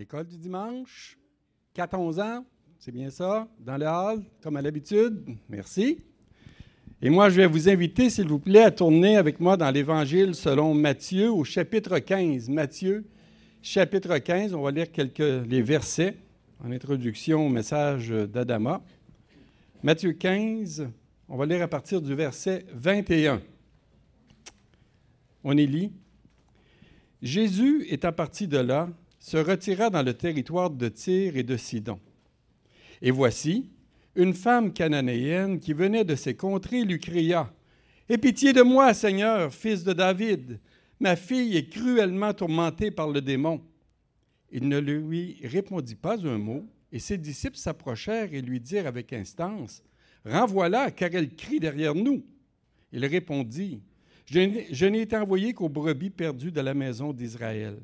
l'école du dimanche. 4-11 ans, c'est bien ça, dans le hall, comme à l'habitude. Merci. Et moi, je vais vous inviter, s'il vous plaît, à tourner avec moi dans l'Évangile selon Matthieu au chapitre 15. Matthieu, chapitre 15, on va lire quelques les versets en introduction au message d'Adama. Matthieu 15, on va lire à partir du verset 21. On y lit. Jésus, étant parti de là, se retira dans le territoire de Tyr et de Sidon. Et voici, une femme cananéenne qui venait de ces contrées lui cria Aie pitié de moi, Seigneur, fils de David. Ma fille est cruellement tourmentée par le démon. Il ne lui répondit pas un mot, et ses disciples s'approchèrent et lui dirent avec instance Renvoie-la, car elle crie derrière nous. Il répondit Je n'ai été envoyé qu'aux brebis perdues de la maison d'Israël.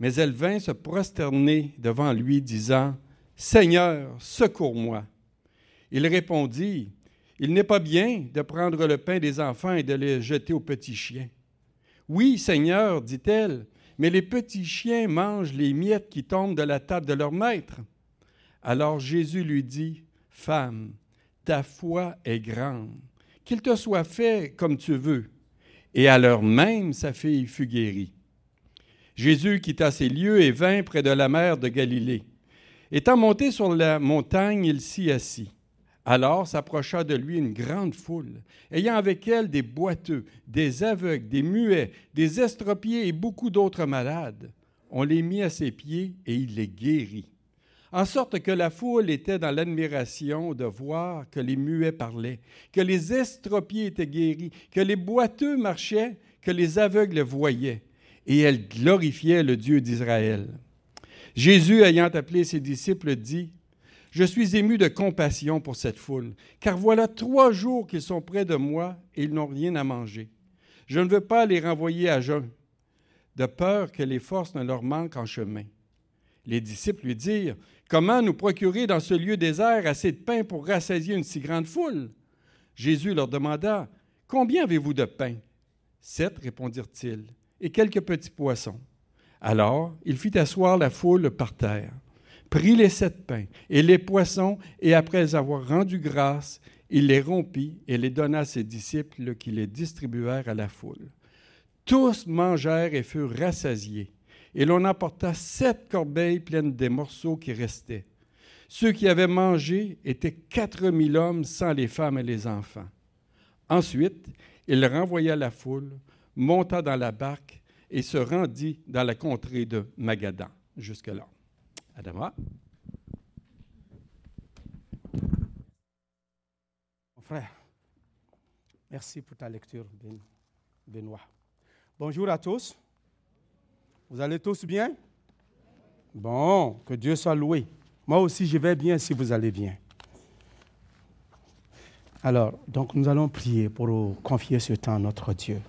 Mais elle vint se prosterner devant lui, disant, Seigneur, secours-moi. Il répondit, Il n'est pas bien de prendre le pain des enfants et de le jeter aux petits chiens. Oui, Seigneur, dit-elle, mais les petits chiens mangent les miettes qui tombent de la table de leur maître. Alors Jésus lui dit, Femme, ta foi est grande, qu'il te soit fait comme tu veux. Et à l'heure même, sa fille fut guérie. Jésus quitta ces lieux et vint près de la mer de Galilée. Étant monté sur la montagne, il s'y assit. Alors s'approcha de lui une grande foule, ayant avec elle des boiteux, des aveugles, des muets, des estropiés et beaucoup d'autres malades. On les mit à ses pieds et il les guérit. En sorte que la foule était dans l'admiration de voir que les muets parlaient, que les estropiés étaient guéris, que les boiteux marchaient, que les aveugles voyaient et elle glorifiait le Dieu d'Israël. Jésus, ayant appelé ses disciples, dit, Je suis ému de compassion pour cette foule, car voilà trois jours qu'ils sont près de moi et ils n'ont rien à manger. Je ne veux pas les renvoyer à jeun, de peur que les forces ne leur manquent en chemin. Les disciples lui dirent, Comment nous procurer dans ce lieu désert assez de pain pour rassasier une si grande foule? Jésus leur demanda, Combien avez-vous de pain? Sept, répondirent-ils et quelques petits poissons. Alors il fit asseoir la foule par terre, prit les sept pains et les poissons, et après avoir rendu grâce, il les rompit et les donna à ses disciples qui les distribuèrent à la foule. Tous mangèrent et furent rassasiés, et l'on apporta sept corbeilles pleines des morceaux qui restaient. Ceux qui avaient mangé étaient quatre mille hommes sans les femmes et les enfants. Ensuite, il renvoya la foule monta dans la barque et se rendit dans la contrée de Magadan. Jusque-là. Adama. Mon frère, merci pour ta lecture, ben, Benoît. Bonjour à tous. Vous allez tous bien? Bon, que Dieu soit loué. Moi aussi, je vais bien si vous allez bien. Alors, donc nous allons prier pour confier ce temps à notre Dieu.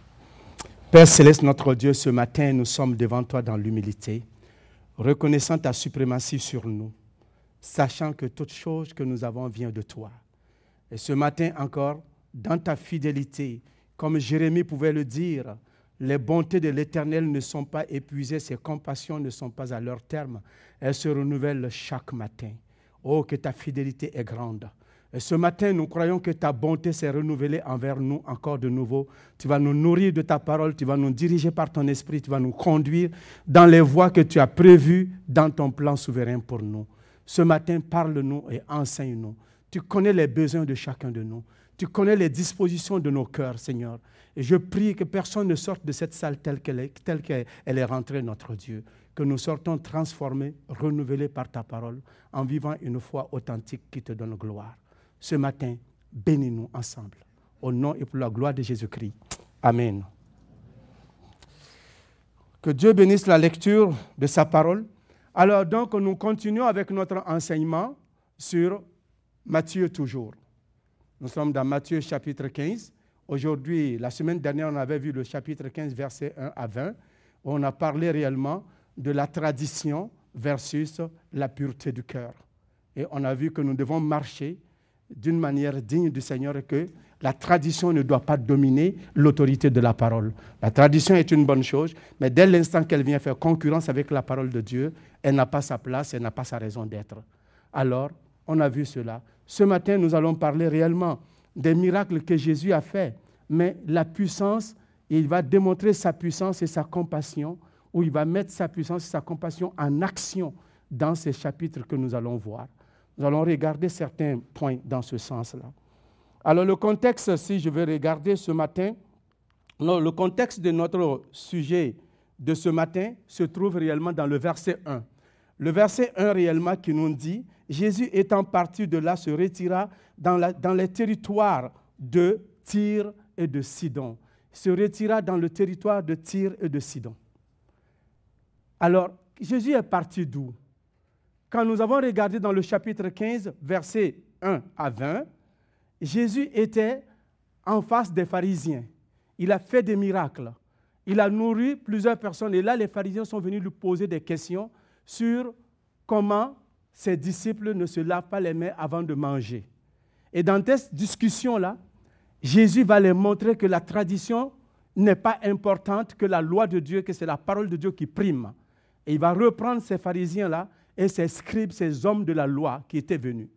Père céleste, notre Dieu, ce matin, nous sommes devant toi dans l'humilité, reconnaissant ta suprématie sur nous, sachant que toute chose que nous avons vient de toi. Et ce matin encore, dans ta fidélité, comme Jérémie pouvait le dire, les bontés de l'Éternel ne sont pas épuisées, ses compassions ne sont pas à leur terme, elles se renouvellent chaque matin. Oh, que ta fidélité est grande. Et ce matin, nous croyons que ta bonté s'est renouvelée envers nous encore de nouveau. Tu vas nous nourrir de ta parole, tu vas nous diriger par ton esprit, tu vas nous conduire dans les voies que tu as prévues dans ton plan souverain pour nous. Ce matin, parle-nous et enseigne-nous. Tu connais les besoins de chacun de nous. Tu connais les dispositions de nos cœurs, Seigneur. Et je prie que personne ne sorte de cette salle telle qu'elle est, telle qu'elle est rentrée, notre Dieu. Que nous sortons transformés, renouvelés par ta parole, en vivant une foi authentique qui te donne gloire ce matin, bénis-nous ensemble. Au nom et pour la gloire de Jésus-Christ. Amen. Que Dieu bénisse la lecture de sa parole. Alors donc, nous continuons avec notre enseignement sur Matthieu toujours. Nous sommes dans Matthieu chapitre 15. Aujourd'hui, la semaine dernière, on avait vu le chapitre 15, versets 1 à 20. On a parlé réellement de la tradition versus la pureté du cœur. Et on a vu que nous devons marcher d'une manière digne du Seigneur que La tradition ne doit pas dominer l'autorité de la parole. La tradition est une bonne chose, mais dès l'instant qu'elle vient faire concurrence avec la parole de Dieu, elle n'a pas sa place, elle n'a pas sa raison d'être. Alors, on a vu cela. Ce matin, nous allons parler réellement des miracles que Jésus a faits, mais la puissance, il va démontrer sa puissance et sa compassion, ou il va mettre sa puissance et sa compassion en action dans ces chapitres que nous allons voir. Nous allons regarder certains points dans ce sens-là. Alors le contexte, si je vais regarder ce matin, le contexte de notre sujet de ce matin se trouve réellement dans le verset 1. Le verset 1 réellement qui nous dit, Jésus étant parti de là se retira dans, dans les territoires de Tyr et de Sidon. Se retira dans le territoire de Tyr et de Sidon. Alors, Jésus est parti d'où? Quand nous avons regardé dans le chapitre 15, versets 1 à 20, Jésus était en face des pharisiens. Il a fait des miracles. Il a nourri plusieurs personnes. Et là, les pharisiens sont venus lui poser des questions sur comment ses disciples ne se lavent pas les mains avant de manger. Et dans cette discussion-là, Jésus va leur montrer que la tradition n'est pas importante, que la loi de Dieu, que c'est la parole de Dieu qui prime. Et il va reprendre ces pharisiens-là et ces scribes, ces hommes de la loi qui étaient venus.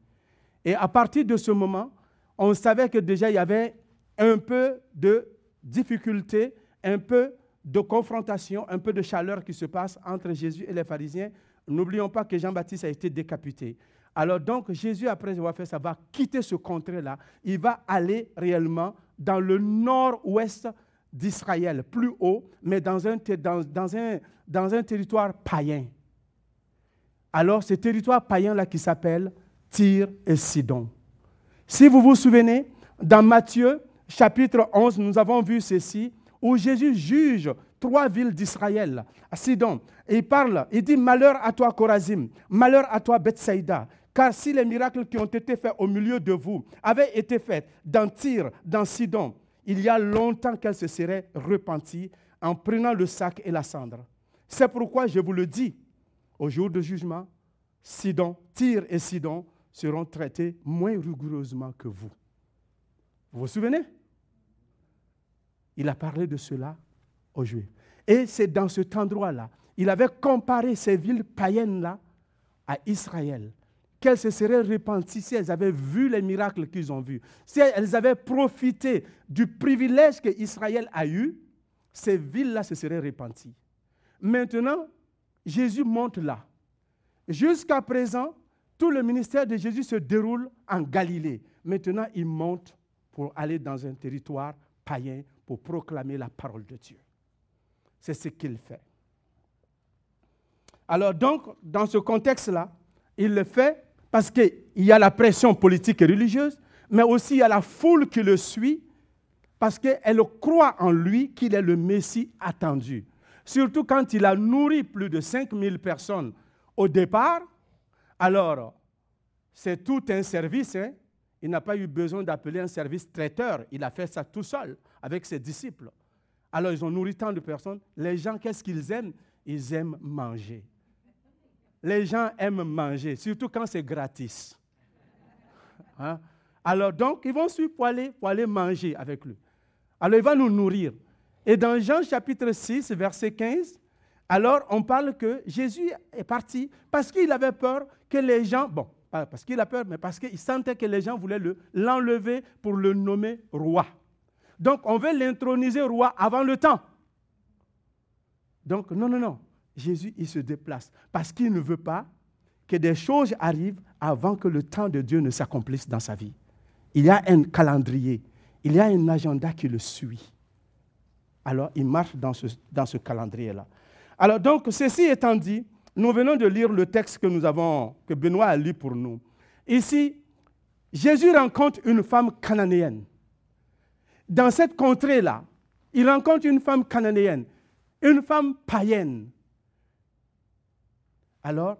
Et à partir de ce moment, on savait que déjà il y avait un peu de difficulté, un peu de confrontation, un peu de chaleur qui se passe entre Jésus et les pharisiens. N'oublions pas que Jean-Baptiste a été décapité. Alors donc Jésus, après avoir fait ça, va quitter ce contrée-là. Il va aller réellement dans le nord-ouest d'Israël, plus haut, mais dans un, dans, un, dans un territoire païen alors ce territoire païen-là qui s'appelle Tyr et Sidon. Si vous vous souvenez, dans Matthieu chapitre 11, nous avons vu ceci, où Jésus juge trois villes d'Israël, Sidon. Et il parle, il dit Malheur à toi, Corazim, malheur à toi, Bethsaïda. Car si les miracles qui ont été faits au milieu de vous avaient été faits dans Tyr, dans Sidon, il y a longtemps qu'elle se serait repentie en prenant le sac et la cendre. C'est pourquoi je vous le dis, au jour de jugement, Sidon, Tyr et Sidon seront traités moins rigoureusement que vous. Vous vous souvenez? Il a parlé de cela aux Juifs. Et c'est dans cet endroit-là, il avait comparé ces villes païennes-là à Israël, qu'elles se seraient repenties si elles avaient vu les miracles qu'ils ont vus, si elles avaient profité du privilège que Israël a eu, ces villes-là se seraient repenties. Maintenant, Jésus monte là. Jusqu'à présent, tout le ministère de Jésus se déroule en Galilée. Maintenant, il monte pour aller dans un territoire païen pour proclamer la parole de Dieu. C'est ce qu'il fait. Alors donc, dans ce contexte-là, il le fait parce qu'il y a la pression politique et religieuse, mais aussi il y a la foule qui le suit parce qu'elle croit en lui qu'il est le Messie attendu. Surtout quand il a nourri plus de 5000 personnes au départ. Alors, c'est tout un service. Hein. Il n'a pas eu besoin d'appeler un service traiteur. Il a fait ça tout seul avec ses disciples. Alors, ils ont nourri tant de personnes. Les gens, qu'est-ce qu'ils aiment? Ils aiment manger. Les gens aiment manger, surtout quand c'est gratis. Hein? Alors, donc, ils vont suivre pour aller, pour aller manger avec lui. Alors, il va nous nourrir. Et dans Jean chapitre 6, verset 15, alors on parle que Jésus est parti parce qu'il avait peur que les gens, bon, pas parce qu'il a peur, mais parce qu'il sentait que les gens voulaient l'enlever pour le nommer roi. Donc on veut l'introniser roi avant le temps. Donc non, non, non. Jésus, il se déplace parce qu'il ne veut pas que des choses arrivent avant que le temps de Dieu ne s'accomplisse dans sa vie. Il y a un calendrier, il y a un agenda qui le suit alors il marche dans ce, calendrier-là. Alors donc, ceci étant dit, nous venons de lire le texte que nous avons, que Benoît a lu pour nous. Ici, Jésus rencontre une femme cananéenne. Dans cette contrée-là, il rencontre une femme cananéenne, une femme païenne. Alors,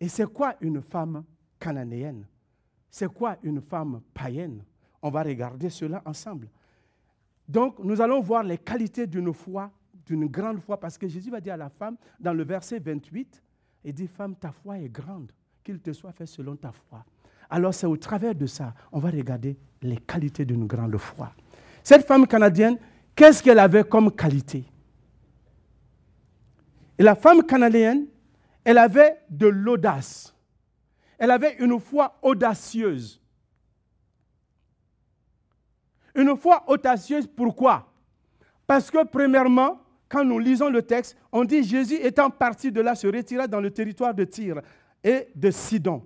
et c'est quoi une femme cananéenne? C'est quoi une femme païenne? On va regarder cela ensemble. Donc, nous allons voir les qualités d'une foi, d'une grande foi, parce que Jésus va dire à la femme, dans le verset 28, il dit, femme, ta foi est grande, qu'il te soit fait selon ta foi. Alors c'est au travers de ça, on va regarder les qualités d'une grande foi. Cette femme canadienne, qu'est-ce qu'elle avait comme qualité? Et la femme canadienne, elle avait de l'audace. Elle avait une foi audacieuse. Une foi audacieuse, pourquoi? Parce que premièrement, quand nous lisons le texte, on dit Jésus étant parti de là se retira dans le territoire de Tyr et de Sidon.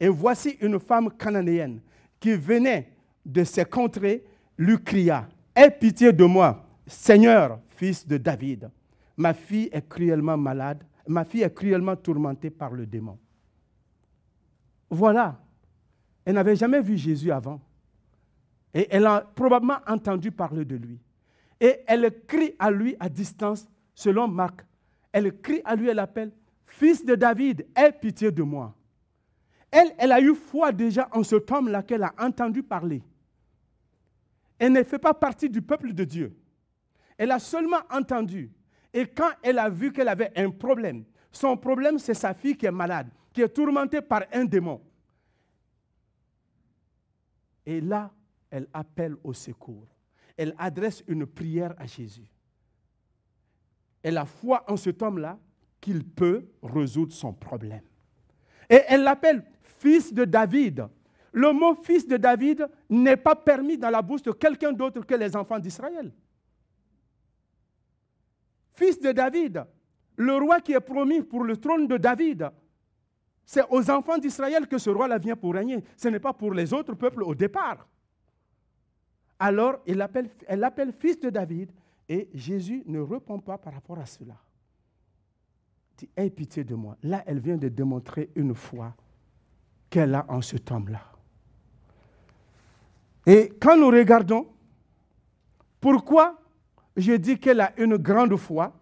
Et voici une femme cananéenne qui venait de ces contrées, lui cria Aie pitié de moi, Seigneur, fils de David. Ma fille est cruellement malade, ma fille est cruellement tourmentée par le démon. Voilà. Elle n'avait jamais vu Jésus avant. Et elle a probablement entendu parler de lui. Et elle crie à lui à distance, selon Marc. Elle crie à lui, elle appelle, Fils de David, aie pitié de moi. Elle, elle a eu foi déjà en ce homme-là qu'elle a entendu parler. Elle ne fait pas partie du peuple de Dieu. Elle a seulement entendu. Et quand elle a vu qu'elle avait un problème, son problème, c'est sa fille qui est malade, qui est tourmentée par un démon. Et là, elle appelle au secours. Elle adresse une prière à Jésus. Elle a foi en cet homme-là qu'il peut résoudre son problème. Et elle l'appelle fils de David. Le mot fils de David n'est pas permis dans la bouche de quelqu'un d'autre que les enfants d'Israël. Fils de David, le roi qui est promis pour le trône de David, c'est aux enfants d'Israël que ce roi-là vient pour régner. Ce n'est pas pour les autres peuples au départ. Alors, elle l'appelle fils de David et Jésus ne répond pas par rapport à cela. Il dit, aie pitié de moi. Là, elle vient de démontrer une foi qu'elle a en ce temps-là. Et quand nous regardons, pourquoi je dis qu'elle a une grande foi,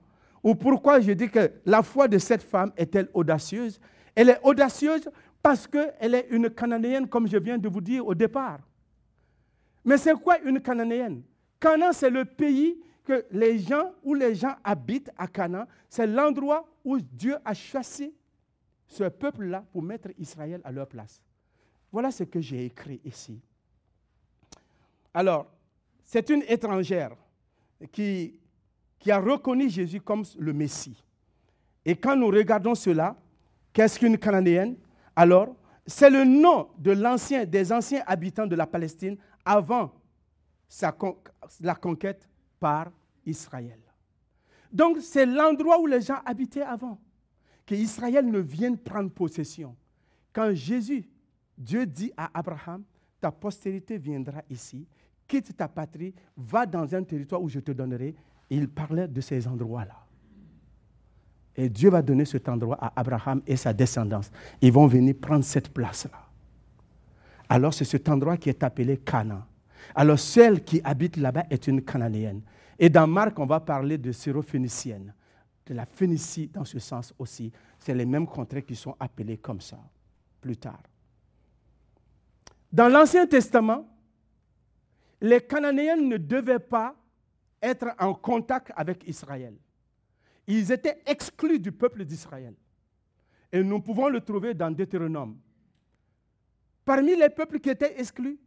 ou pourquoi je dis que la foi de cette femme est-elle audacieuse? Elle est audacieuse parce qu'elle est une Cananéenne, comme je viens de vous dire au départ. Mais c'est quoi une Cananéenne? Canaan, c'est le pays que les gens, où les gens habitent à Canaan, c'est l'endroit où Dieu a chassé ce peuple-là pour mettre Israël à leur place. Voilà ce que j'ai écrit ici. Alors, c'est une étrangère qui, qui a reconnu Jésus comme le Messie. Et quand nous regardons cela, qu'est-ce qu'une Cananéenne? Alors, c'est le nom de l'ancien, des anciens habitants de la Palestine avant sa, la conquête par Israël. Donc, c'est l'endroit où les gens habitaient avant, que Israël ne vienne prendre possession. Quand Jésus, Dieu dit à Abraham, ta postérité viendra ici, quitte ta patrie, va dans un territoire où je te donnerai. il parlait de ces endroits-là. Et Dieu va donner cet endroit à Abraham et sa descendance. Ils vont venir prendre cette place-là. Alors c'est cet endroit qui est appelé Canaan. Alors celle qui habite là-bas est une Cananéenne. Et dans Marc, on va parler de syrophénicienne, de la Phénicie dans ce sens aussi. C'est les mêmes contrées qui sont appelées comme ça plus tard. Dans l'Ancien Testament, les Cananéens ne devaient pas être en contact avec Israël. Ils étaient exclus du peuple d'Israël. Et nous pouvons le trouver dans Deutéronome. Parmi les peuples qui étaient exclus,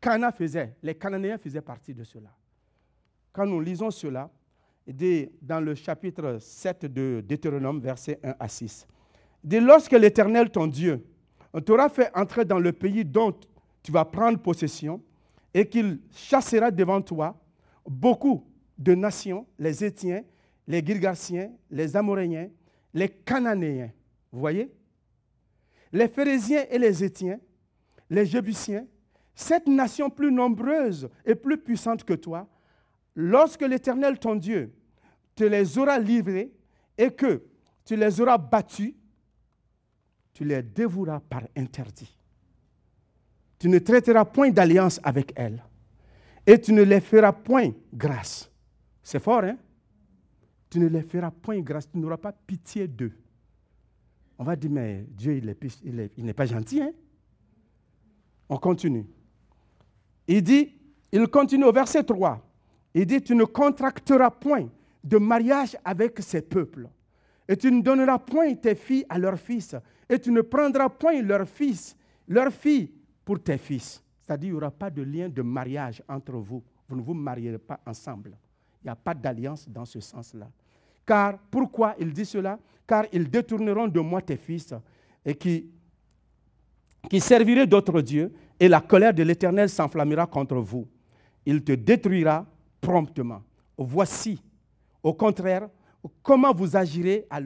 Cana faisait, les Cananéens faisaient partie de cela. Quand nous lisons cela, dans le chapitre 7 de Deutéronome, versets 1 à 6, dit Lorsque l'Éternel, ton Dieu, t'aura fait entrer dans le pays dont tu vas prendre possession, et qu'il chassera devant toi beaucoup de nations, les Étiens, les Girgasiens, les Amoréens, les Cananéens. Vous voyez Les Phérésiens et les Étiens, les Jébusiens, cette nation plus nombreuse et plus puissante que toi, lorsque l'Éternel ton Dieu te les aura livrés et que tu les auras battus, tu les dévoueras par interdit. Tu ne traiteras point d'alliance avec elles et tu ne les feras point grâce. C'est fort, hein? Tu ne les feras point grâce, tu n'auras pas pitié d'eux. On va dire, mais Dieu, il n'est pas gentil. Hein? On continue. Il dit, il continue au verset 3. Il dit, tu ne contracteras point de mariage avec ces peuples. Et tu ne donneras point tes filles à leurs fils. Et tu ne prendras point leurs fils, leur fille pour tes fils. C'est-à-dire, il n'y aura pas de lien de mariage entre vous. Vous ne vous marierez pas ensemble. Il n'y a pas d'alliance dans ce sens-là. Car, pourquoi il dit cela? Car ils détourneront de moi tes fils et qui, qui serviraient d'autres dieux, et la colère de l'Éternel s'enflammera contre vous. Il te détruira promptement. Voici, au contraire, comment vous agirez à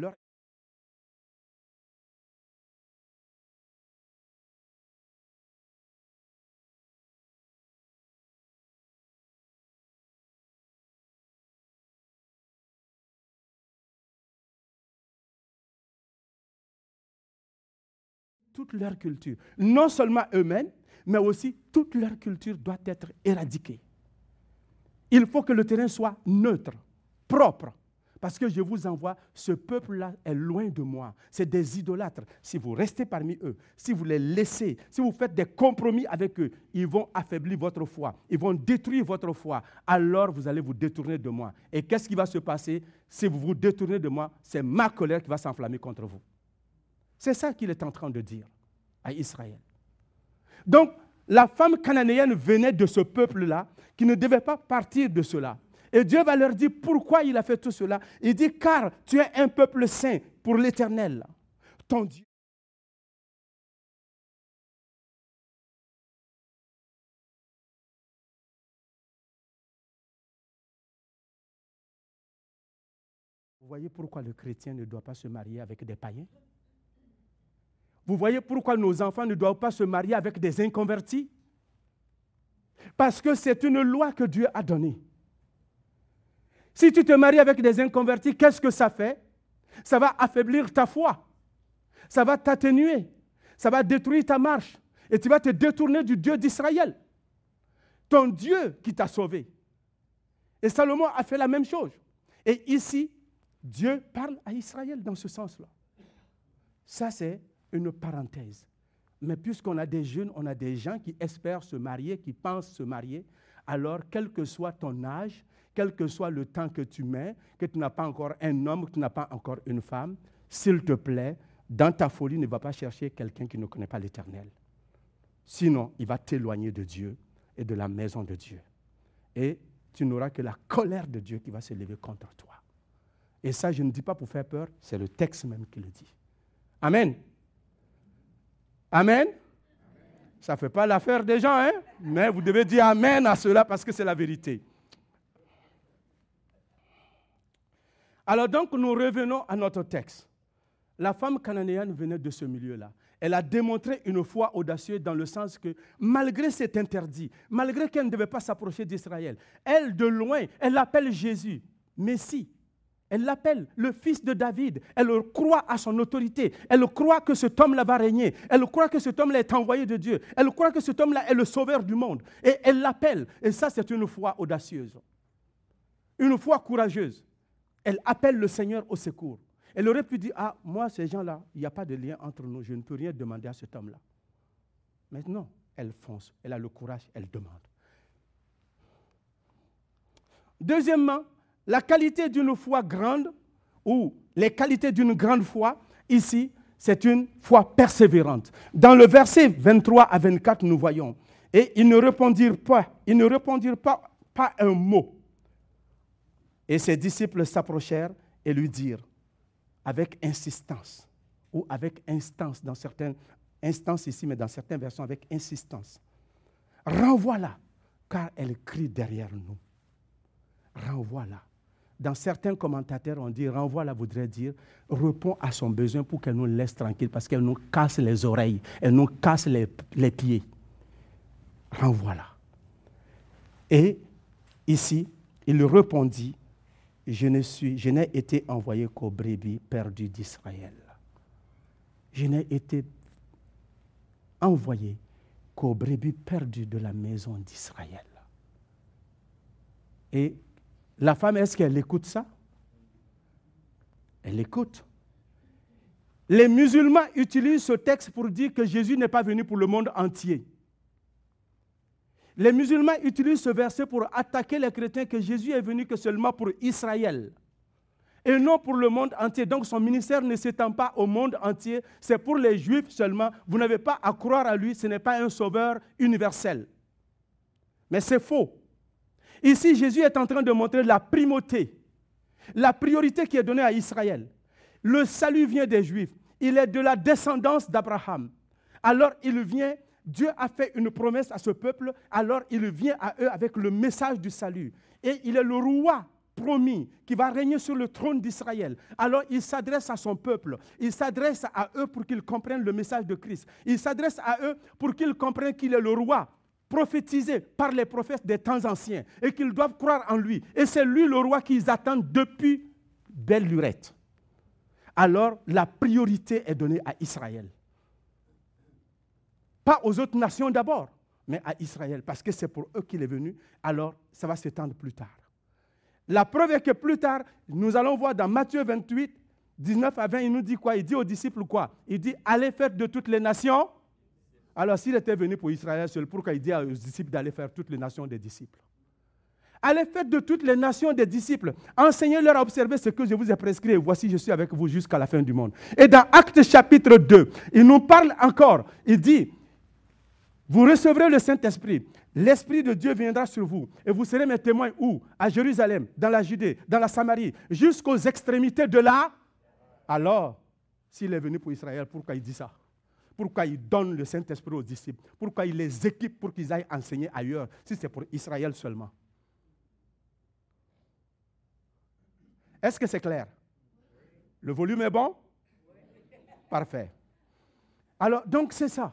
toute leur culture. Non seulement eux-mêmes, mais aussi toute leur culture doit être éradiquée. Il faut que le terrain soit neutre, propre. Parce que je vous envoie, ce peuple-là est loin de moi. C'est des idolâtres. Si vous restez parmi eux, si vous les laissez, si vous faites des compromis avec eux, ils vont affaiblir votre foi. Ils vont détruire votre foi. Alors vous allez vous détourner de moi. Et qu'est-ce qui va se passer? Si vous vous détournez de moi C'est ma colère qui va s'enflammer contre vous. C'est ça qu'il est en train de dire à Israël. Donc, la femme cananéenne venait de ce peuple-là qui ne devait pas partir de cela. Et Dieu va leur dire pourquoi il a fait tout cela. Il dit, car tu es un peuple saint pour l'éternel, ton Dieu. Vous voyez pourquoi le chrétien ne doit pas se marier avec des païens? Vous voyez pourquoi nos enfants ne doivent pas se marier avec des inconvertis? Parce que c'est une loi que Dieu a donnée. Si tu te maries avec des inconvertis, qu'est-ce que ça fait? Ça va affaiblir ta foi. Ça va t'atténuer. Ça va détruire ta marche. Et tu vas te détourner du Dieu d'Israël. Ton Dieu qui t'a sauvé. Et Salomon a fait la même chose. Et ici, Dieu parle à Israël dans ce sens-là. Ça, c'est une parenthèse. Mais puisqu'on a des jeunes, on a des gens qui espèrent se marier, qui pensent se marier, alors quel que soit ton âge, quel que soit le temps que tu mets, que tu n'as pas encore un homme, que tu n'as pas encore une femme, s'il te plaît, dans ta folie, ne va pas chercher quelqu'un qui ne connaît pas l'Éternel. Sinon, il va t'éloigner de Dieu et de la maison de Dieu. Et tu n'auras que la colère de Dieu qui va se lever contre toi. Et ça, je ne dis pas pour faire peur, c'est le texte même qui le dit. Amen. Amen. Ça ne fait pas l'affaire des gens, hein? mais vous devez dire Amen à cela parce que c'est la vérité. Alors donc, nous revenons à notre texte. La femme cananéenne venait de ce milieu-là. Elle a démontré une foi audacieuse dans le sens que, malgré cet interdit, malgré qu'elle ne devait pas s'approcher d'Israël, elle, de loin, elle appelle Jésus, Messie. Elle l'appelle le fils de David. Elle croit à son autorité. Elle croit que cet homme-là va régner. Elle croit que cet homme-là est envoyé de Dieu. Elle croit que cet homme-là est le sauveur du monde. Et elle l'appelle. Et ça, c'est une foi audacieuse. Une foi courageuse. Elle appelle le Seigneur au secours. Elle aurait pu dire, ah, moi, ces gens-là, il n'y a pas de lien entre nous. Je ne peux rien demander à cet homme-là. Mais non, elle fonce. Elle a le courage. Elle demande. Deuxièmement, la qualité d'une foi grande, ou les qualités d'une grande foi, ici, c'est une foi persévérante. Dans le verset 23 à 24, nous voyons, et ils ne répondirent pas, ils ne répondirent pas, pas un mot. Et ses disciples s'approchèrent et lui dirent, avec insistance, ou avec instance, dans certaines instances ici, mais dans certaines versions, avec insistance, renvoie-la, car elle crie derrière nous. Renvoie-la. Dans certains commentateurs, on dit renvoie-la voudrait dire répond à son besoin pour qu'elle nous laisse tranquille parce qu'elle nous casse les oreilles, elle nous casse les, pieds. Renvoie-la. Et ici, il répondit Je je n'ai été envoyé qu'aux brebis perdues d'Israël. Je n'ai été envoyé qu'aux brebis perdues de la maison d'Israël. Et la femme, est-ce qu'elle écoute ça? Elle écoute. Les musulmans utilisent ce texte pour dire que Jésus n'est pas venu pour le monde entier. Les musulmans utilisent ce verset pour attaquer les chrétiens que Jésus est venu que seulement pour Israël. et non pour le monde entier. Donc son ministère ne s'étend pas au monde entier, c'est pour les Juifs seulement. Vous n'avez pas à croire à lui, ce n'est pas un sauveur universel. Mais c'est faux. Ici, Jésus est en train de montrer la primauté, la priorité qui est donnée à Israël. Le salut vient des Juifs. Il est de la descendance d'Abraham. Alors il vient, Dieu a fait une promesse à ce peuple, alors il vient à eux avec le message du salut. Et il est le roi promis qui va régner sur le trône d'Israël. Alors il s'adresse à son peuple, il s'adresse à eux pour qu'ils comprennent le message de Christ. Il s'adresse à eux pour qu'ils comprennent qu'il est le roi prophétisé par les prophètes des temps anciens et qu'ils doivent croire en lui. Et c'est lui le roi qu'ils attendent depuis belle lurette. Alors la priorité est donnée à Israël. Pas aux autres nations d'abord, mais à Israël, parce que c'est pour eux qu'il est venu. Alors ça va s'étendre plus tard. La preuve est que plus tard, nous allons voir dans Matthieu 28, 19 à 20, il nous dit quoi? Il dit aux disciples quoi? Il dit Allez faire de toutes les nations. Alors s'il était venu pour Israël seul, pourquoi il dit aux disciples d'aller faire toutes les nations des disciples? Allez faire de toutes les nations des disciples. Enseignez-leur à observer ce que je vous ai prescrit. Voici, je suis avec vous jusqu'à la fin du monde. Et dans Actes chapitre 2, il nous parle encore. Il dit, vous recevrez le Saint-Esprit. L'Esprit de Dieu viendra sur vous et vous serez mes témoins où? À Jérusalem, dans la Judée, dans la Samarie, jusqu'aux extrémités de là. Alors, s'il est venu pour Israël, pourquoi il dit ça? Pourquoi il donne le Saint-Esprit aux disciples? Pourquoi il les équipe pour qu'ils aillent enseigner ailleurs, si c'est pour Israël seulement? Est-ce que c'est clair? Le volume est bon? Parfait. Alors, donc c'est ça.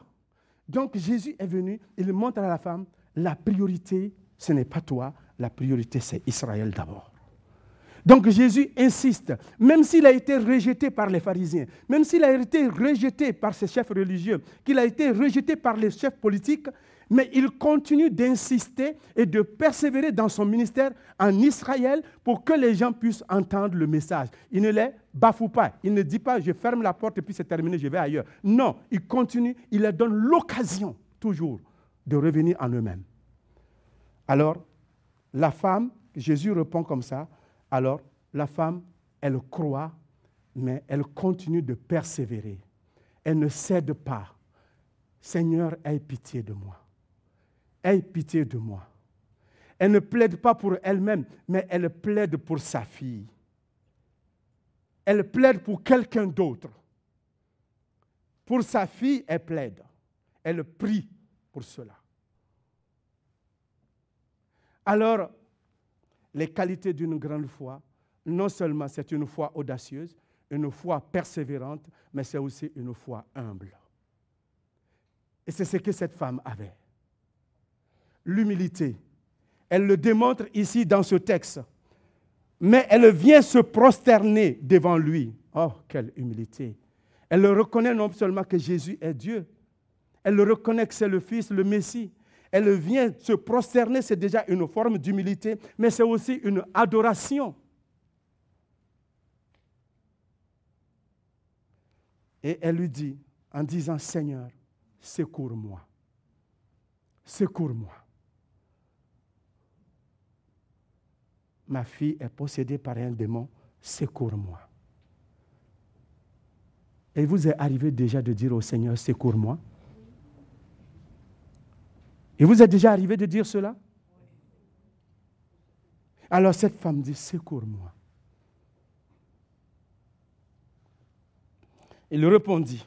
Donc Jésus est venu, il montre à la femme, la priorité, ce n'est pas toi, la priorité, c'est Israël d'abord. Donc Jésus insiste, même s'il a été rejeté par les pharisiens, même s'il a été rejeté par ses chefs religieux, qu'il a été rejeté par les chefs politiques, mais il continue d'insister et de persévérer dans son ministère en Israël pour que les gens puissent entendre le message. Il ne les bafoue pas. Il ne dit pas je ferme la porte et puis c'est terminé, je vais ailleurs. Non, il continue, il leur donne l'occasion toujours de revenir en eux-mêmes. Alors, la femme, Jésus répond comme ça, alors la femme, elle croit, mais elle continue de persévérer. Elle ne cède pas. Seigneur, aie pitié de moi. Aie pitié de moi. Elle ne plaide pas pour elle-même, mais elle plaide pour sa fille. Elle plaide pour quelqu'un d'autre. Pour sa fille, elle plaide. Elle prie pour cela. Alors, les qualités d'une grande foi, non seulement c'est une foi audacieuse, une foi persévérante, mais c'est aussi une foi humble. Et c'est ce que cette femme avait. L'humilité. Elle le démontre ici dans ce texte. Mais elle vient se prosterner devant lui. Oh, quelle humilité. Elle reconnaît non seulement que Jésus est Dieu, elle reconnaît que c'est le Fils, le Messie. Elle vient se prosterner, c'est déjà une forme d'humilité, mais c'est aussi une adoration. Et elle lui dit, en disant, Seigneur, secours-moi. Secours-moi. Ma fille est possédée par un démon, secours-moi. Et vous est arrivé déjà de dire au Seigneur, secours-moi et vous êtes déjà arrivé de dire cela? Alors cette femme dit, secours-moi. Il répondit,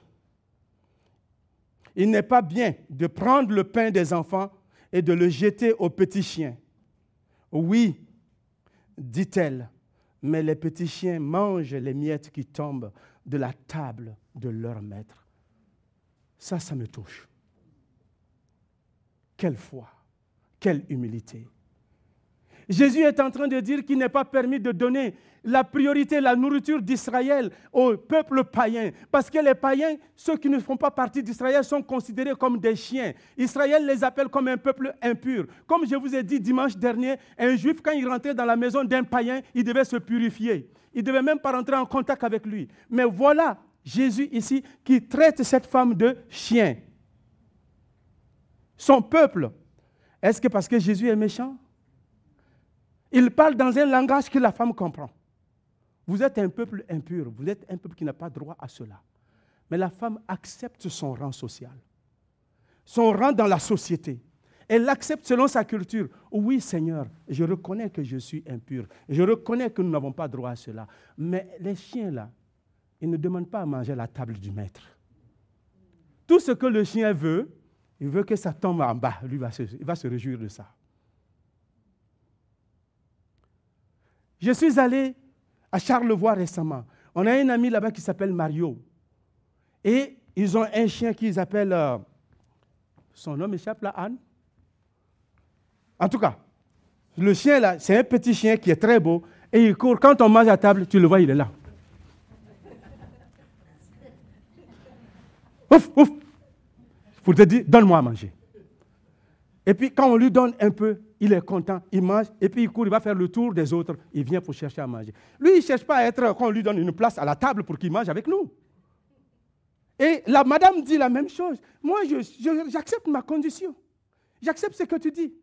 il n'est pas bien de prendre le pain des enfants et de le jeter aux petits chiens. Oui, dit-elle, mais les petits chiens mangent les miettes qui tombent de la table de leur maître. Ça, ça me touche. Quelle foi, quelle humilité. Jésus est en train de dire qu'il n'est pas permis de donner la priorité, la nourriture d'Israël au peuple païen. Parce que les païens, ceux qui ne font pas partie d'Israël, sont considérés comme des chiens. Israël les appelle comme un peuple impur. Comme je vous ai dit dimanche dernier, un juif, quand il rentrait dans la maison d'un païen, il devait se purifier. Il ne devait même pas rentrer en contact avec lui. Mais voilà Jésus ici qui traite cette femme de chien son peuple. Est-ce que parce que Jésus est méchant? Il parle dans un langage que la femme comprend. Vous êtes un peuple impur, vous êtes un peuple qui n'a pas droit à cela. Mais la femme accepte son rang social, son rang dans la société. Elle l'accepte selon sa culture. Oui, Seigneur, je reconnais que je suis impur. Je reconnais que nous n'avons pas droit à cela. Mais les chiens, là, ils ne demandent pas à manger à la table du maître. Tout ce que le chien veut, il veut que ça tombe en bas. Lui, il va se réjouir de ça. Je suis allé à Charlevoix récemment. On a un ami là-bas qui s'appelle Mario. Et ils ont un chien qu'ils appellent. Euh, son nom échappe là, Anne. En tout cas, le chien là, c'est un petit chien qui est très beau. Et il court. Quand on mange à table, tu le vois, il est là. Ouf, ouf. Pour te dire, donne-moi à manger. Et puis quand on lui donne un peu, il est content, il mange, et puis il court, il va faire le tour des autres, il vient pour chercher à manger. Lui, il ne cherche pas à être, qu'on lui donne une place à la table pour qu'il mange avec nous. Et la madame dit la même chose. Moi, j'accepte ma condition. J'accepte ce que tu dis.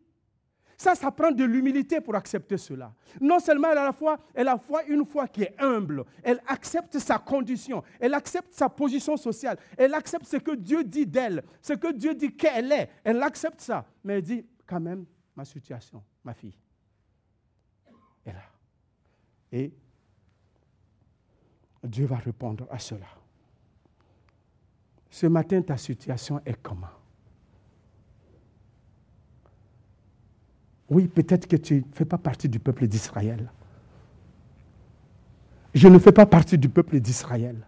Ça, ça prend de l'humilité pour accepter cela. Non seulement elle a la foi, elle a la foi une foi qui est humble. Elle accepte sa condition, elle accepte sa position sociale, elle accepte ce que Dieu dit d'elle, ce que Dieu dit qu'elle est. Elle accepte ça. Mais elle dit quand même ma situation, ma fille. est là. Et Dieu va répondre à cela. Ce matin, ta situation est comment? Oui, peut-être que tu ne fais pas partie du peuple d'Israël. Je ne fais pas partie du peuple d'Israël.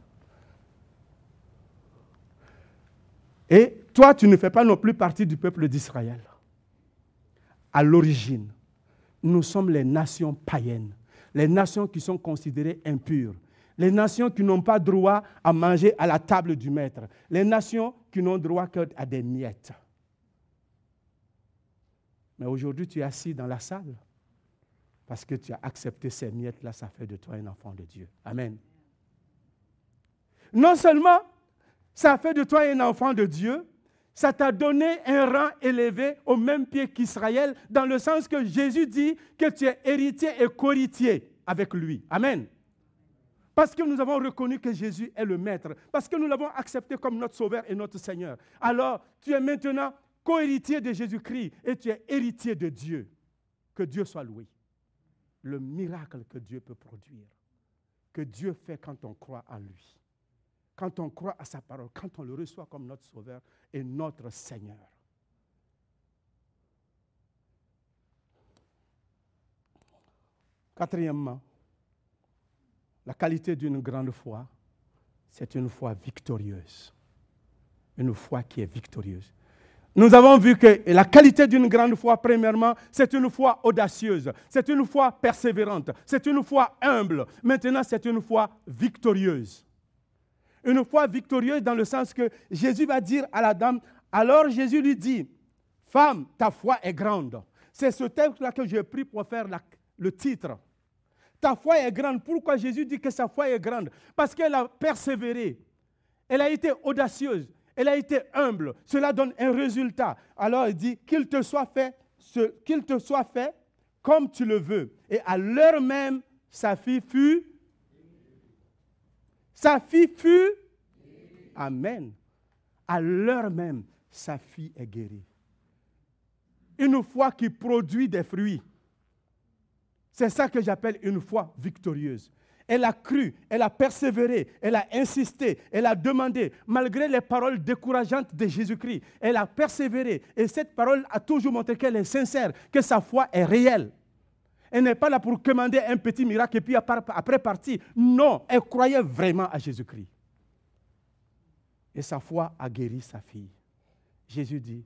Et toi, tu ne fais pas non plus partie du peuple d'Israël. À l'origine, nous sommes les nations païennes, les nations qui sont considérées impures, les nations qui n'ont pas droit à manger à la table du maître, les nations qui n'ont droit qu'à des miettes. Mais aujourd'hui, tu es assis dans la salle parce que tu as accepté ces miettes-là, ça fait de toi un enfant de Dieu. Amen. Non seulement ça fait de toi un enfant de Dieu, ça t'a donné un rang élevé au même pied qu'Israël, dans le sens que Jésus dit que tu es héritier et co-héritier avec lui. Amen. Parce que nous avons reconnu que Jésus est le Maître, parce que nous l'avons accepté comme notre Sauveur et notre Seigneur. Alors, tu es maintenant co-héritier de Jésus-Christ et tu es héritier de Dieu. Que Dieu soit loué. Le miracle que Dieu peut produire, que Dieu fait quand on croit en lui, quand on croit à sa parole, quand on le reçoit comme notre Sauveur et notre Seigneur. Quatrièmement, la qualité d'une grande foi, c'est une foi victorieuse. Une foi qui est victorieuse. Nous avons vu que la qualité d'une grande foi, premièrement, c'est une foi audacieuse, c'est une foi persévérante, c'est une foi humble. Maintenant, c'est une foi victorieuse. Une foi victorieuse dans le sens que Jésus va dire à la dame, alors Jésus lui dit, femme, ta foi est grande. C'est ce texte-là que j'ai pris pour faire le titre. Ta foi est grande. Pourquoi Jésus dit que sa foi est grande? Parce qu'elle a persévéré. Elle a été audacieuse. Elle a été humble. Cela donne un résultat. Alors il dit qu'il te soit fait, qu'il te soit fait comme tu le veux. Et à l'heure même, sa fille fut. Sa fille fut. Amen. À l'heure même, sa fille est guérie. Une foi qui produit des fruits. C'est ça que j'appelle une foi victorieuse. Elle a cru, elle a persévéré, elle a insisté, elle a demandé, malgré les paroles décourageantes de Jésus-Christ. Elle a persévéré. Et cette parole a toujours montré qu'elle est sincère, que sa foi est réelle. Elle n'est pas là pour commander un petit miracle et puis après partir. Non, elle croyait vraiment à Jésus-Christ. Et sa foi a guéri sa fille. Jésus dit,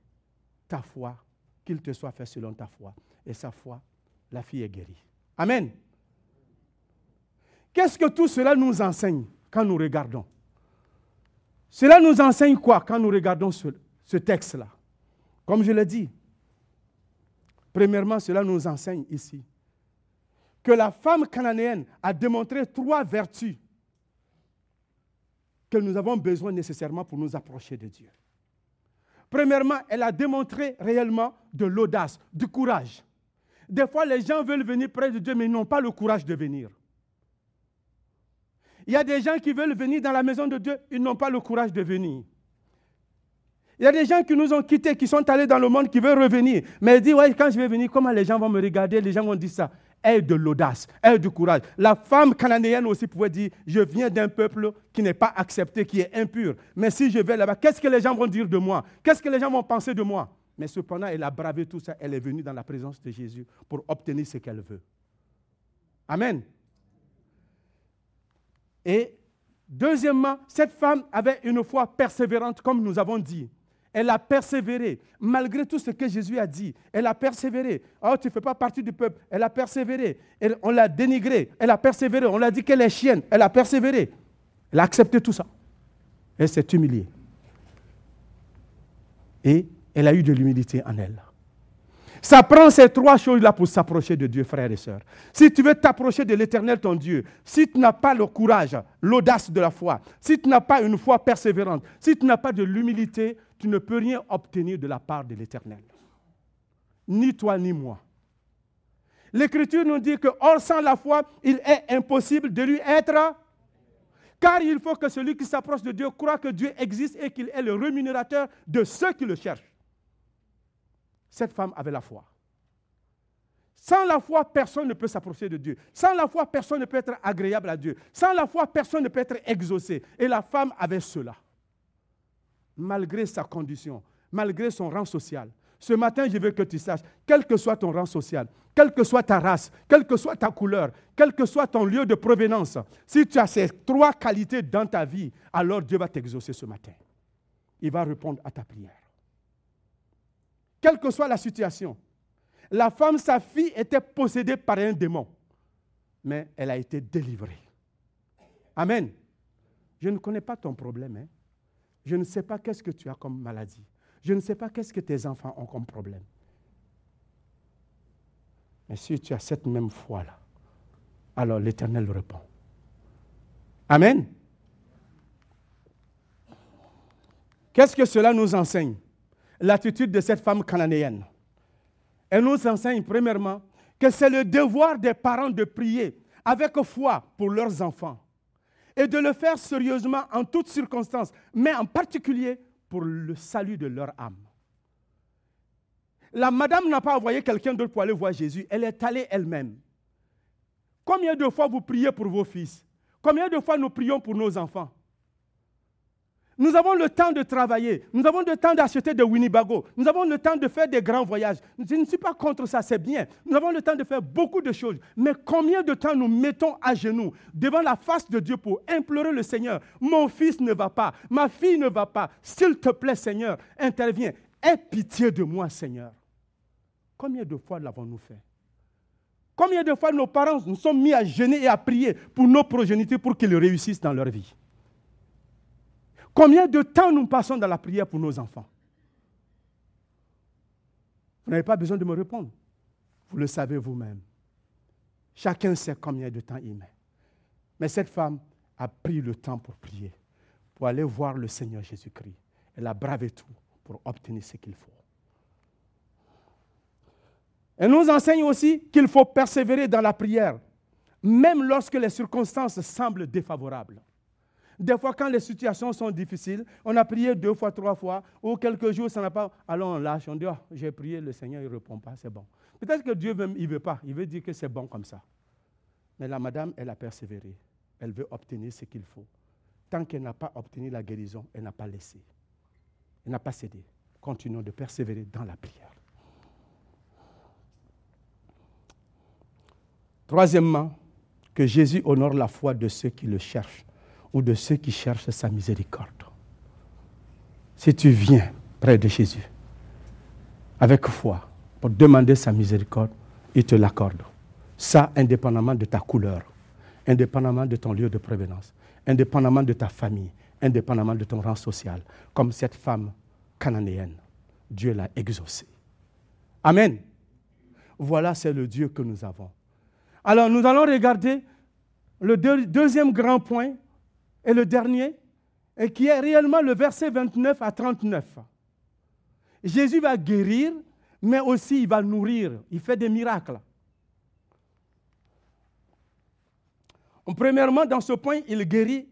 ta foi, qu'il te soit fait selon ta foi. Et sa foi, la fille est guérie. Amen. Qu'est-ce que tout cela nous enseigne quand nous regardons? Cela nous enseigne quoi quand nous regardons ce, texte-là? Comme je l'ai dit, premièrement, cela nous enseigne ici que la femme cananéenne a démontré trois vertus que nous avons besoin nécessairement pour nous approcher de Dieu. Premièrement, elle a démontré réellement de l'audace, du courage. Des fois, les gens veulent venir près de Dieu, mais n'ont pas le courage de venir. Il y a des gens qui veulent venir dans la maison de Dieu, ils n'ont pas le courage de venir. Il y a des gens qui nous ont quittés, qui sont allés dans le monde, qui veulent revenir. Mais ils disent, ouais, quand je vais venir, comment les gens vont me regarder? Les gens vont dire ça. Aie de l'audace, aie du courage. La femme cananéenne aussi pouvait dire, je viens d'un peuple qui n'est pas accepté, qui est impur. Mais si je vais là-bas, qu'est-ce que les gens vont dire de moi? Qu'est-ce que les gens vont penser de moi? Mais cependant, elle a bravé tout ça. Elle est venue dans la présence de Jésus pour obtenir ce qu'elle veut. Amen. Et deuxièmement, cette femme avait une foi persévérante, comme nous avons dit. Elle a persévéré, malgré tout ce que Jésus a dit. Elle a persévéré. Oh, tu ne fais pas partie du peuple. Elle a persévéré. on l'a dénigrée. Elle a persévéré. On l'a dit qu'elle est chienne. Elle a persévéré. Elle a accepté tout ça. Elle s'est humiliée. Et elle a eu de l'humilité en elle. Ça prend ces trois choses-là pour s'approcher de Dieu, frères et sœurs. Si tu veux t'approcher de l'Éternel, ton Dieu, si tu n'as pas le courage, l'audace de la foi, si tu n'as pas une foi persévérante, si tu n'as pas de l'humilité, tu ne peux rien obtenir de la part de l'Éternel. Ni toi, ni moi. L'Écriture nous dit que, hors sans la foi, il est impossible de lui être. Car il faut que celui qui s'approche de Dieu croit que Dieu existe et qu'il est le rémunérateur de ceux qui le cherchent. Cette femme avait la foi. Sans la foi, personne ne peut s'approcher de Dieu. Sans la foi, personne ne peut être agréable à Dieu. Sans la foi, personne ne peut être exaucé. Et la femme avait cela. Malgré sa condition, malgré son rang social. Ce matin, je veux que tu saches, quel que soit ton rang social, quelle que soit ta race, quelle que soit ta couleur, quel que soit ton lieu de provenance, si tu as ces trois qualités dans ta vie, alors Dieu va t'exaucer ce matin. Il va répondre à ta prière quelle que soit la situation. La femme, sa fille, était possédée par un démon, mais elle a été délivrée. Amen. Je ne connais pas ton problème. Hein. Je ne sais pas qu'est-ce que tu as comme maladie. Je ne sais pas qu'est-ce que tes enfants ont comme problème. Mais si tu as cette même foi-là, alors l'Éternel répond. Amen. Qu'est-ce que cela nous enseigne? L'attitude de cette femme cananéenne. Elle nous enseigne premièrement que c'est le devoir des parents de prier avec foi pour leurs enfants et de le faire sérieusement en toutes circonstances, mais en particulier pour le salut de leur âme. La madame n'a pas envoyé quelqu'un d'autre pour aller voir Jésus, elle est allée elle-même. Combien de fois vous priez pour vos fils? Combien de fois nous prions pour nos enfants? Nous avons le temps de travailler. Nous avons le temps d'acheter des Winnebago. Nous avons le temps de faire des grands voyages. Je ne suis pas contre ça, c'est bien. Nous avons le temps de faire beaucoup de choses. Mais combien de temps nous mettons à genoux devant la face de Dieu pour implorer le Seigneur? Mon fils ne va pas, ma fille ne va pas. S'il te plaît, Seigneur, interviens. Aie pitié de moi, Seigneur. Combien de fois l'avons-nous fait? Combien de fois nos parents nous sommes mis à gêner et à prier pour nos progénitures pour qu'ils réussissent dans leur vie? Combien de temps nous passons dans la prière pour nos enfants? Vous n'avez pas besoin de me répondre. Vous le savez vous-même. Chacun sait combien de temps il met. Mais cette femme a pris le temps pour prier, pour aller voir le Seigneur Jésus-Christ. Elle a bravé tout pour obtenir ce qu'il faut. Elle nous enseigne aussi qu'il faut persévérer dans la prière, même lorsque les circonstances semblent défavorables. Des fois, quand les situations sont difficiles, on a prié deux fois, trois fois, ou quelques jours, ça n'a pas. Alors on lâche, on dit, oh, j'ai prié, le Seigneur, il ne répond pas, c'est bon. Peut-être que Dieu il ne veut pas, il veut dire que c'est bon comme ça. Mais la madame, elle a persévéré. Elle veut obtenir ce qu'il faut. Tant qu'elle n'a pas obtenu la guérison, elle n'a pas laissé. Elle n'a pas cédé. Continuons de persévérer dans la prière. Troisièmement, que Jésus honore la foi de ceux qui le cherchent ou de ceux qui cherchent sa miséricorde. Si tu viens près de Jésus avec foi pour demander sa miséricorde, il te l'accorde. Ça, indépendamment de ta couleur, indépendamment de ton lieu de prévenance, indépendamment de ta famille, indépendamment de ton rang social, comme cette femme cananéenne. Dieu l'a exaucé. Amen. Voilà, c'est le Dieu que nous avons. Alors, nous allons regarder le deuxième grand point et le dernier, et qui est réellement le verset 29 à 39. Jésus va guérir, mais aussi il va nourrir. Il fait des miracles. Premièrement, dans ce point, il guérit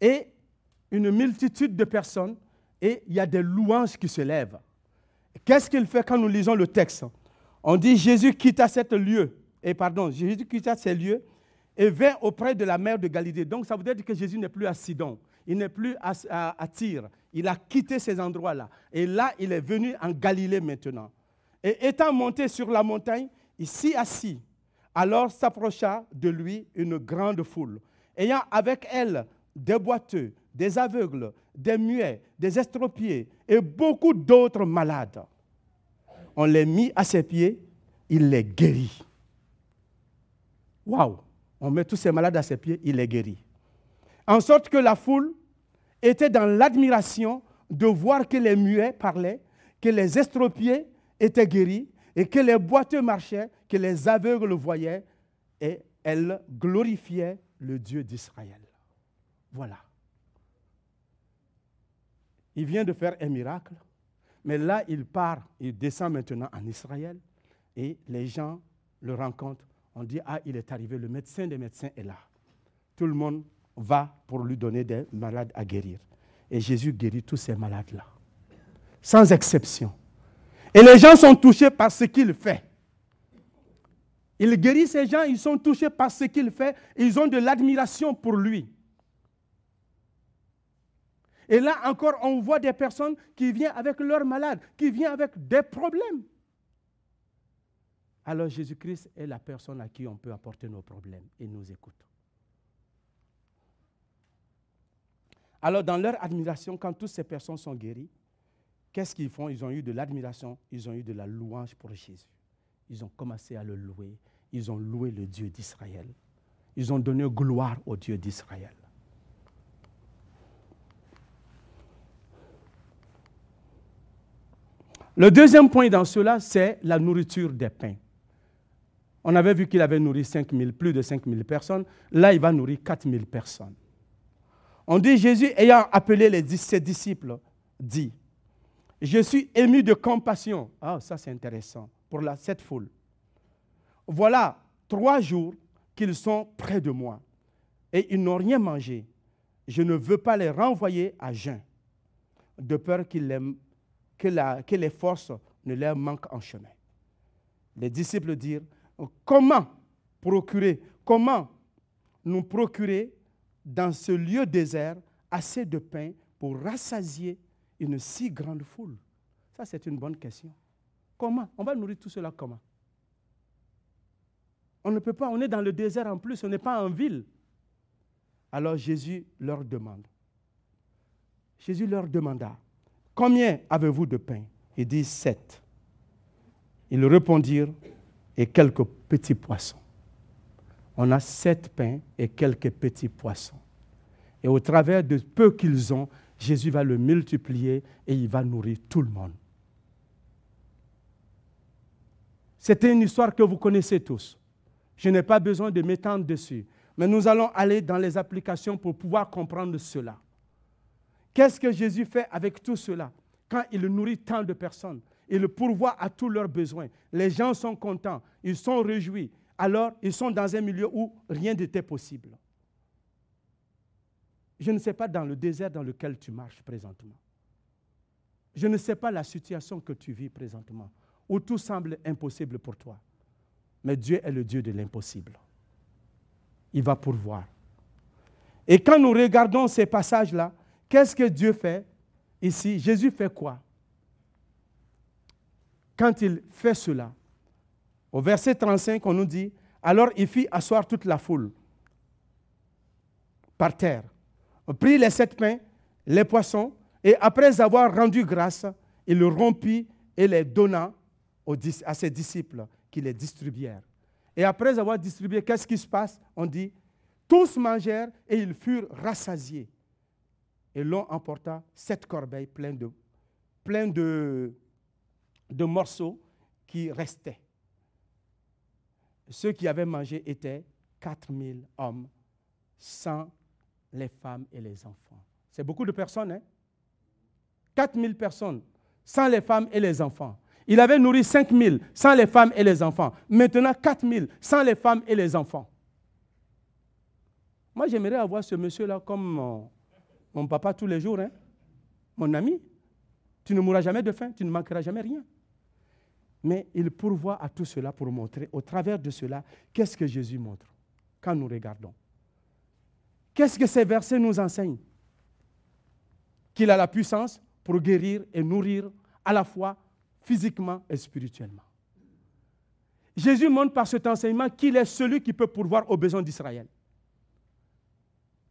et une multitude de personnes et il y a des louanges qui se lèvent. Qu'est-ce qu'il fait quand nous lisons le texte? On dit Jésus quitta cet lieu, et pardon, Jésus quitta ces lieux et vint auprès de la mer de Galilée. Donc ça veut dire que Jésus n'est plus à Sidon, il n'est plus à, à, Tyr, il a quitté ces endroits-là. Et là, il est venu en Galilée maintenant. Et étant monté sur la montagne, ici assis, alors s'approcha de lui une grande foule, ayant avec elle des boiteux, des aveugles, des muets, des estropiés et beaucoup d'autres malades. On les mit à ses pieds, il les guérit. Waouh! On met tous ces malades à ses pieds, il les guérit. En sorte que la foule était dans l'admiration de voir que les muets parlaient, que les estropiés étaient guéris et que les boiteux marchaient, que les aveugles voyaient et elle glorifiait le Dieu d'Israël. Voilà. Il vient de faire un miracle, mais là, il part, il descend maintenant en Israël et les gens le rencontrent. On dit, ah, il est arrivé, le médecin des médecins est là. Tout le monde va pour lui donner des malades à guérir. Et Jésus guérit tous ces malades-là, sans exception. Et les gens sont touchés par ce qu'il fait. Il guérit ces gens, ils sont touchés par ce qu'il fait, ils ont de l'admiration pour lui. Et là encore, on voit des personnes qui viennent avec leurs malades, qui viennent avec des problèmes. Alors Jésus-Christ est la personne à qui on peut apporter nos problèmes et nous écoute. Alors dans leur admiration, quand toutes ces personnes sont guéries, qu'est-ce qu'ils font? Ils ont eu de l'admiration, ils ont eu de la louange pour Jésus. Ils ont commencé à le louer. Ils ont loué le Dieu d'Israël. Ils ont donné gloire au Dieu d'Israël. Le deuxième point dans cela, c'est la nourriture des pains. On avait vu qu'il avait nourri 5 plus de 5 000 personnes. Là, il va nourrir 4 000 personnes. On dit Jésus, ayant appelé les, ses disciples, dit Je suis ému de compassion. Ah, ça c'est intéressant pour la, cette foule. Voilà trois jours qu'ils sont près de moi et ils n'ont rien mangé. Je ne veux pas les renvoyer à jeun, de peur qu'ils les que, les forces ne leur manquent en chemin. Les disciples dirent, comment procurer, comment nous procurer dans ce lieu désert assez de pain pour rassasier une si grande foule? Ça, c'est une bonne question. Comment? On va nourrir tout cela comment? On ne peut pas, on est dans le désert en plus, on n'est pas en ville. Alors Jésus leur demande. Jésus leur demanda, Combien avez-vous de pain Ils disent sept. Ils répondirent, et quelques petits poissons. On a sept pains et quelques petits poissons. Et au travers de peu qu'ils ont, Jésus va le multiplier et il va nourrir tout le monde. C'était une histoire que vous connaissez tous. Je n'ai pas besoin de m'étendre dessus. Mais nous allons aller dans les applications pour pouvoir comprendre cela. Qu'est-ce que Jésus fait avec tout cela Quand il nourrit tant de personnes, il pourvoit à tous leurs besoins. Les gens sont contents, ils sont réjouis. Alors, ils sont dans un milieu où rien n'était possible. Je ne sais pas dans le désert dans lequel tu marches présentement. Je ne sais pas la situation que tu vis présentement, où tout semble impossible pour toi. Mais Dieu est le Dieu de l'impossible. Il va pourvoir. Et quand nous regardons ces passages-là, Qu'est-ce que Dieu fait ici? Jésus fait quoi? Quand il fait cela, au verset 35, on nous dit, alors il fit asseoir toute la foule par terre. Prit les sept pains, les poissons, et après avoir rendu grâce, il le rompit et les donna à ses disciples qui les distribuèrent. Et après avoir distribué, qu'est-ce qui se passe? On dit, tous mangèrent et ils furent rassasiés et l'on emporta sept corbeilles pleines de, de morceaux qui restaient. Ceux qui avaient mangé étaient 4000 hommes, sans les femmes et les enfants. C'est beaucoup de personnes, hein? 4000 personnes, sans les femmes et les enfants. Il avait nourri 5000 sans les femmes et les enfants. Maintenant 4000 sans les femmes et les enfants. Moi, j'aimerais avoir ce monsieur-là comme mon, mon papa tous les jours, hein? mon ami. Tu ne mourras jamais de faim, tu ne manqueras jamais rien. Mais il pourvoit à tout cela pour montrer, au travers de cela, qu'est-ce que Jésus montre quand nous regardons. Qu'est-ce que ces versets nous enseignent? Qu'il a la puissance pour guérir et nourrir à la fois physiquement et spirituellement. Jésus montre par cet enseignement qu'il est celui qui peut pourvoir aux besoins d'Israël.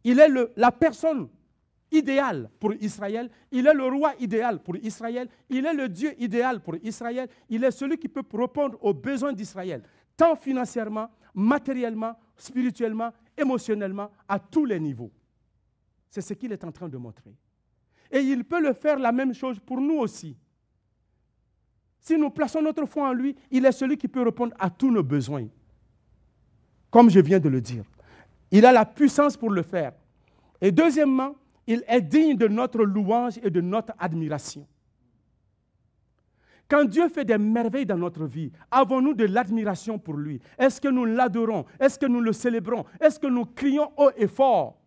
Il est la personne idéal pour Israël, il est le roi idéal pour Israël, il est le Dieu idéal pour Israël, il est celui qui peut répondre aux besoins d'Israël, tant financièrement, matériellement, spirituellement, émotionnellement, à tous les niveaux. C'est ce qu'il est en train de montrer. Et il peut le faire la même chose pour nous aussi. Si nous plaçons notre foi en lui, il est celui qui peut répondre à tous nos besoins. Comme je viens de le dire. Il a la puissance pour le faire. Et deuxièmement, il est digne de notre louange et de notre admiration. Quand Dieu fait des merveilles dans notre vie, avons-nous de l'admiration pour lui? Est-ce que nous l'adorons? Est-ce que nous le célébrons? Est-ce que nous crions haut et fort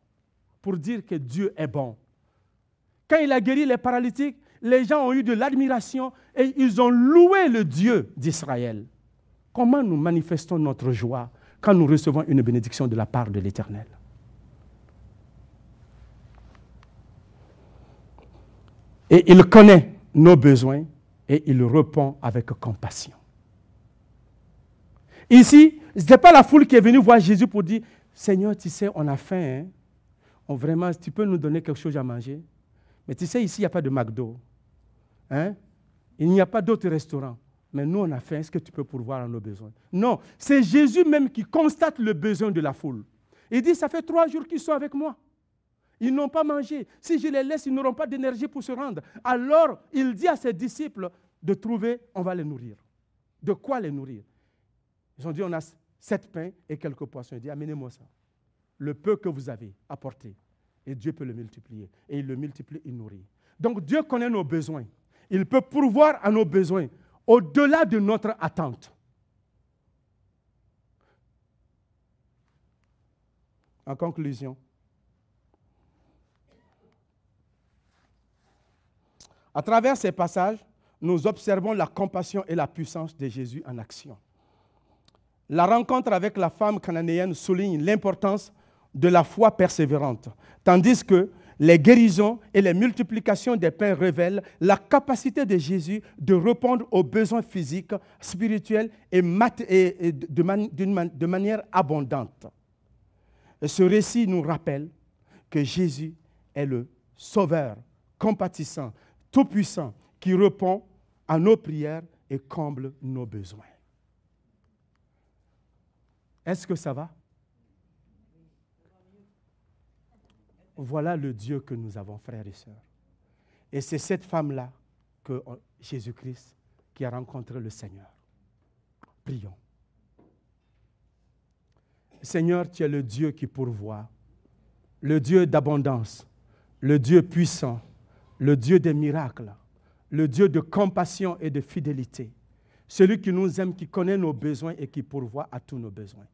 pour dire que Dieu est bon? Quand il a guéri les paralytiques, les gens ont eu de l'admiration et ils ont loué le Dieu d'Israël. Comment nous manifestons notre joie quand nous recevons une bénédiction de la part de l'Éternel? Et il connaît nos besoins et il répond avec compassion. Ici, ce n'est pas la foule qui est venue voir Jésus pour dire, Seigneur, tu sais, on a faim. Hein? On, vraiment, tu peux nous donner quelque chose à manger. Mais tu sais, ici, il n'y a pas de McDo. Hein? Il n'y a pas d'autres restaurants. Mais nous, on a faim. Est-ce que tu peux pourvoir à nos besoins? Non, c'est Jésus même qui constate le besoin de la foule. Il dit, ça fait trois jours qu'ils sont avec moi. Ils n'ont pas mangé. Si je les laisse, ils n'auront pas d'énergie pour se rendre. Alors, il dit à ses disciples de trouver, on va les nourrir. De quoi les nourrir? Ils ont dit, on a sept pains et quelques poissons. Il dit, amenez-moi ça. Le peu que vous avez, apporté. Et Dieu peut le multiplier. Et il le multiplie, il nourrit. Donc Dieu connaît nos besoins. Il peut pourvoir à nos besoins au-delà de notre attente. En conclusion, À travers ces passages, nous observons la compassion et la puissance de Jésus en action. La rencontre avec la femme cananéenne souligne l'importance de la foi persévérante, tandis que les guérisons et les multiplications des pains révèlent la capacité de Jésus de répondre aux besoins physiques, spirituels et, de, manière abondante. ce récit nous rappelle que Jésus est le Sauveur compatissant, tout-puissant qui répond à nos prières et comble nos besoins. Est-ce que ça va? Voilà le Dieu que nous avons, frères et sœurs. Et c'est cette femme-là que Jésus-Christ qui a rencontré le Seigneur. Prions. Seigneur, tu es le Dieu qui pourvoit, le Dieu d'abondance, le Dieu puissant, le Dieu des miracles, le Dieu de compassion et de fidélité, celui qui nous aime, qui connaît nos besoins et qui pourvoit à tous nos besoins.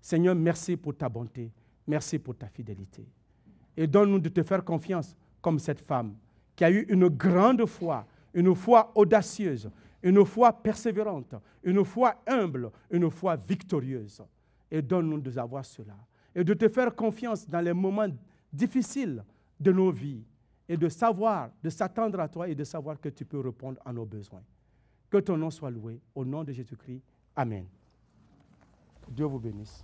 Seigneur, merci pour ta bonté, merci pour ta fidélité. Et donne-nous de te faire confiance comme cette femme qui a eu une grande foi, une foi audacieuse, une foi persévérante, une foi humble, une foi victorieuse. Et donne-nous de avoir cela. Et de te faire confiance dans les moments difficiles de nos vies et de savoir, de s'attendre à toi et de savoir que tu peux répondre à nos besoins. Que ton nom soit loué. Au nom de Jésus-Christ. Amen. Dieu vous bénisse.